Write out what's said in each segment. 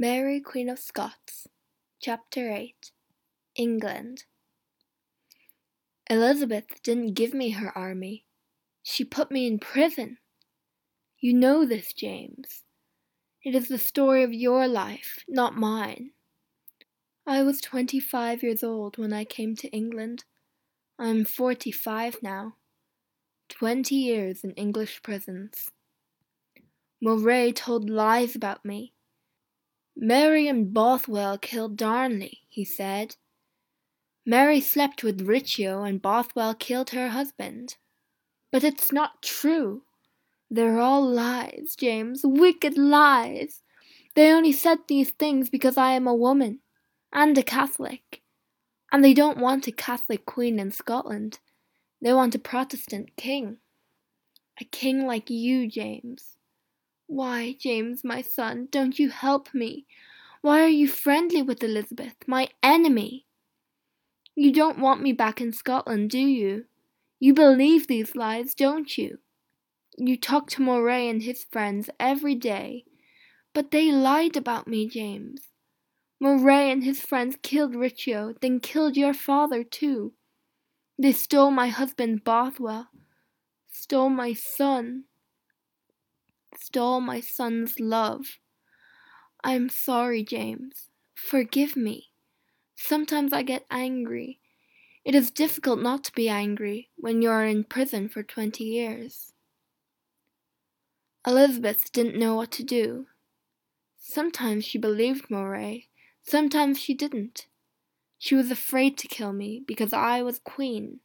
Mary, Queen of Scots, Chapter 8 England Elizabeth didn't give me her army. She put me in prison. You know this, James. It is the story of your life, not mine. I was twenty five years old when I came to England. I am forty five now. Twenty years in English prisons. Moray told lies about me. Mary and Bothwell killed Darnley, he said. Mary slept with Rizzio and Bothwell killed her husband. But it's not true. They're all lies, James, wicked lies. They only said these things because I am a woman and a Catholic. And they don't want a Catholic queen in Scotland. They want a Protestant king. A king like you, James. Why, James, my son, don't you help me? Why are you friendly with Elizabeth, my enemy? You don't want me back in Scotland, do you? You believe these lies, don't you? You talk to Moray and his friends every day. But they lied about me, James. Moray and his friends killed Riccio, then killed your father too. They stole my husband Bothwell, stole my son, stole my son's love. I am sorry, James. Forgive me. Sometimes I get angry. It is difficult not to be angry when you are in prison for twenty years. Elizabeth didn't know what to do. Sometimes she believed Moray, sometimes she didn't. She was afraid to kill me because I was queen.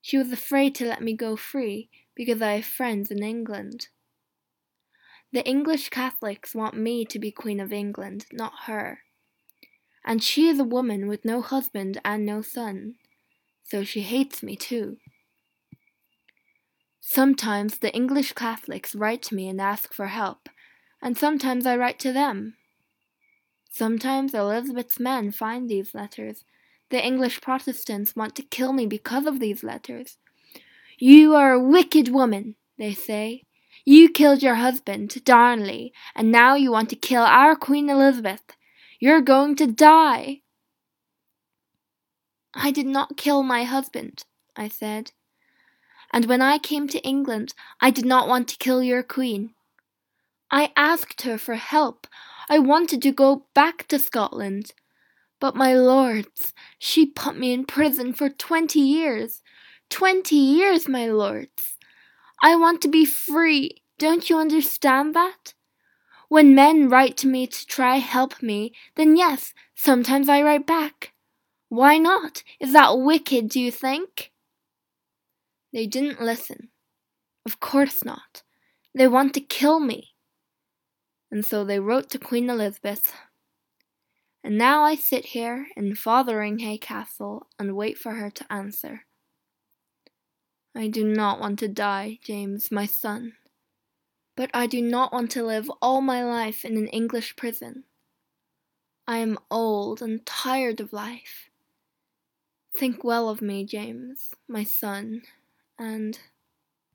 She was afraid to let me go free because I have friends in England. The English Catholics want me to be Queen of England, not her. And she is a woman with no husband and no son, so she hates me too. Sometimes the English Catholics write to me and ask for help, and sometimes I write to them. Sometimes Elizabeth's men find these letters. The English Protestants want to kill me because of these letters. You are a wicked woman, they say. You killed your husband, Darnley, and now you want to kill our Queen Elizabeth. You're going to die. I did not kill my husband, I said and when I came to England, I did not want to kill your queen. I asked her for help. I wanted to go back to Scotland. But, my lords, she put me in prison for twenty years. Twenty years, my lords. I want to be free. Don't you understand that? When men write to me to try help me, then yes, sometimes I write back. Why not? Is that wicked, do you think? They didn't listen. Of course not. They want to kill me. And so they wrote to Queen Elizabeth. And now I sit here in Fotheringhay Castle and wait for her to answer. I do not want to die, James, my son. But I do not want to live all my life in an English prison. I am old and tired of life. Think well of me, James, my son and